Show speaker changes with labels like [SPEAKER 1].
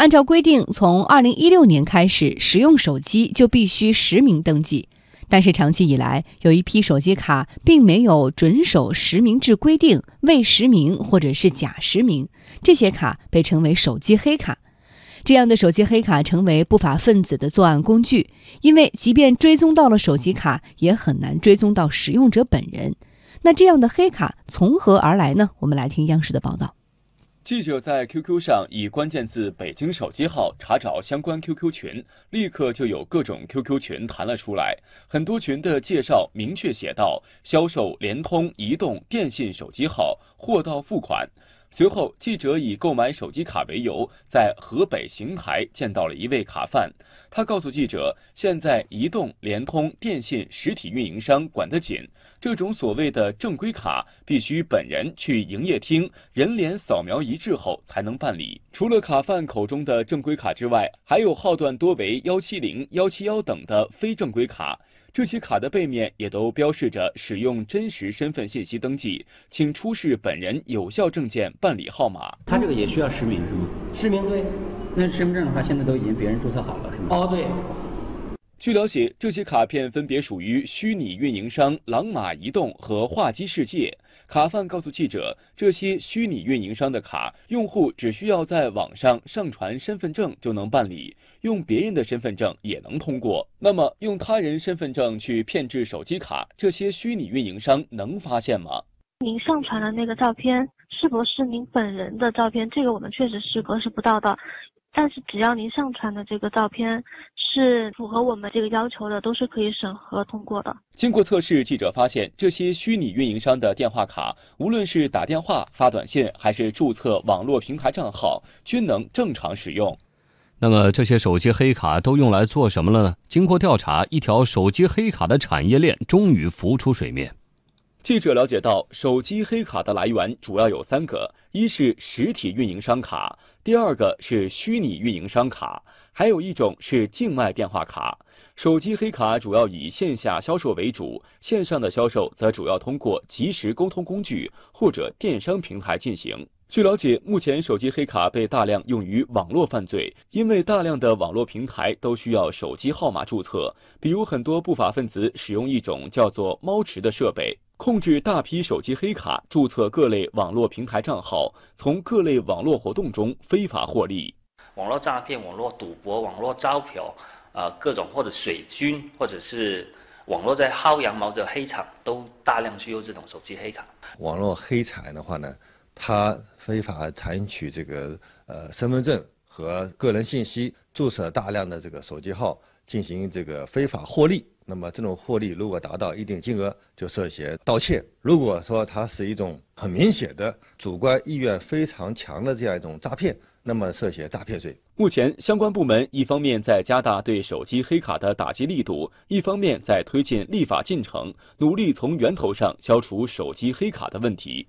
[SPEAKER 1] 按照规定，从二零一六年开始，使用手机就必须实名登记。但是长期以来，有一批手机卡并没有准守实名制规定，未实名或者是假实名，这些卡被称为手机黑卡。这样的手机黑卡成为不法分子的作案工具，因为即便追踪到了手机卡，也很难追踪到使用者本人。那这样的黑卡从何而来呢？我们来听央视的报道。
[SPEAKER 2] 记者在 QQ 上以关键字“北京手机号”查找相关 QQ 群，立刻就有各种 QQ 群弹了出来。很多群的介绍明确写到：销售联通、移动、电信手机号，货到付款。随后，记者以购买手机卡为由，在河北邢台见到了一位卡贩。他告诉记者，现在移动、联通、电信实体运营商管得紧，这种所谓的正规卡必须本人去营业厅，人脸扫描一致后才能办理。除了卡贩口中的正规卡之外，还有号段多为幺七零、幺七幺等的非正规卡。这些卡的背面也都标示着使用真实身份信息登记，请出示本人有效证件办理号码。
[SPEAKER 3] 他这个也需要实名是吗？
[SPEAKER 4] 实名对。
[SPEAKER 3] 那身份证的话，现在都已经别人注册好了是吗？
[SPEAKER 4] 哦对。
[SPEAKER 2] 据了解，这些卡片分别属于虚拟运营商朗玛移动和话机世界。卡贩告诉记者，这些虚拟运营商的卡，用户只需要在网上上传身份证就能办理，用别人的身份证也能通过。那么，用他人身份证去骗制手机卡，这些虚拟运营商能发现吗？
[SPEAKER 5] 您上传的那个照片是不是您本人的照片？这个我们确实是核实不到的。但是只要您上传的这个照片是符合我们这个要求的，都是可以审核通过的。
[SPEAKER 2] 经过测试，记者发现这些虚拟运营商的电话卡，无论是打电话、发短信，还是注册网络平台账号，均能正常使用。
[SPEAKER 6] 那么这些手机黑卡都用来做什么了呢？经过调查，一条手机黑卡的产业链终于浮出水面。
[SPEAKER 2] 记者了解到，手机黑卡的来源主要有三个：一是实体运营商卡，第二个是虚拟运营商卡，还有一种是境外电话卡。手机黑卡主要以线下销售为主，线上的销售则主要通过即时沟通工具或者电商平台进行。据了解，目前手机黑卡被大量用于网络犯罪，因为大量的网络平台都需要手机号码注册，比如很多不法分子使用一种叫做“猫池”的设备。控制大批手机黑卡，注册各类网络平台账号，从各类网络活动中非法获利。
[SPEAKER 7] 网络诈骗、网络赌博、网络招嫖，呃，各种或者水军，或者是网络在薅羊毛的黑厂，都大量需要这种手机黑卡。
[SPEAKER 8] 网络黑产的话呢，他非法采取这个呃身份证和个人信息，注册大量的这个手机号，进行这个非法获利。那么这种获利如果达到一定金额，就涉嫌盗窃。如果说它是一种很明显的主观意愿非常强的这样一种诈骗，那么涉嫌诈骗罪。
[SPEAKER 2] 目前，相关部门一方面在加大对手机黑卡的打击力度，一方面在推进立法进程，努力从源头上消除手机黑卡的问题。